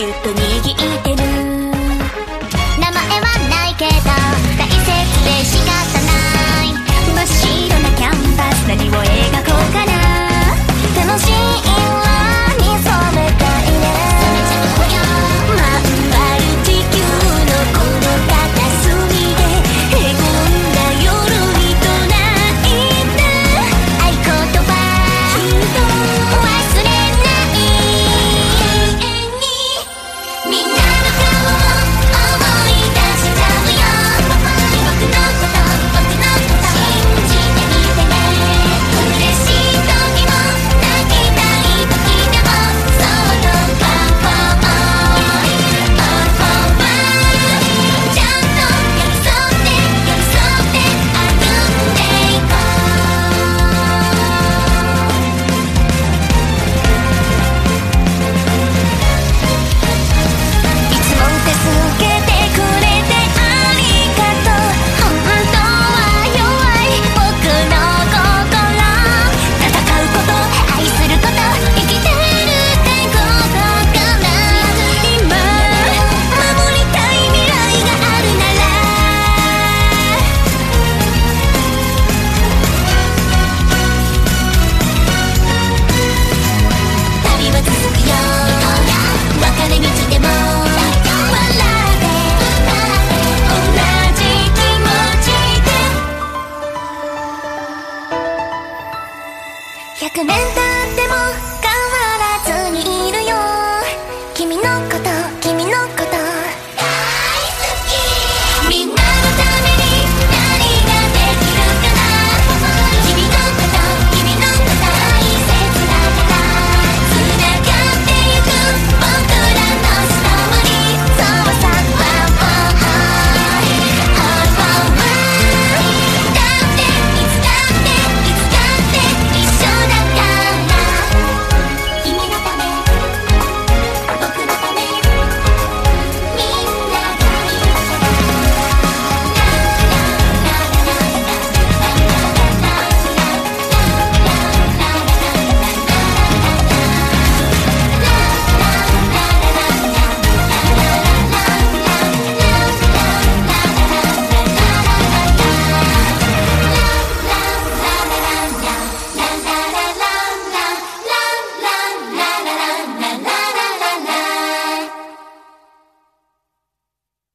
guilty 100年単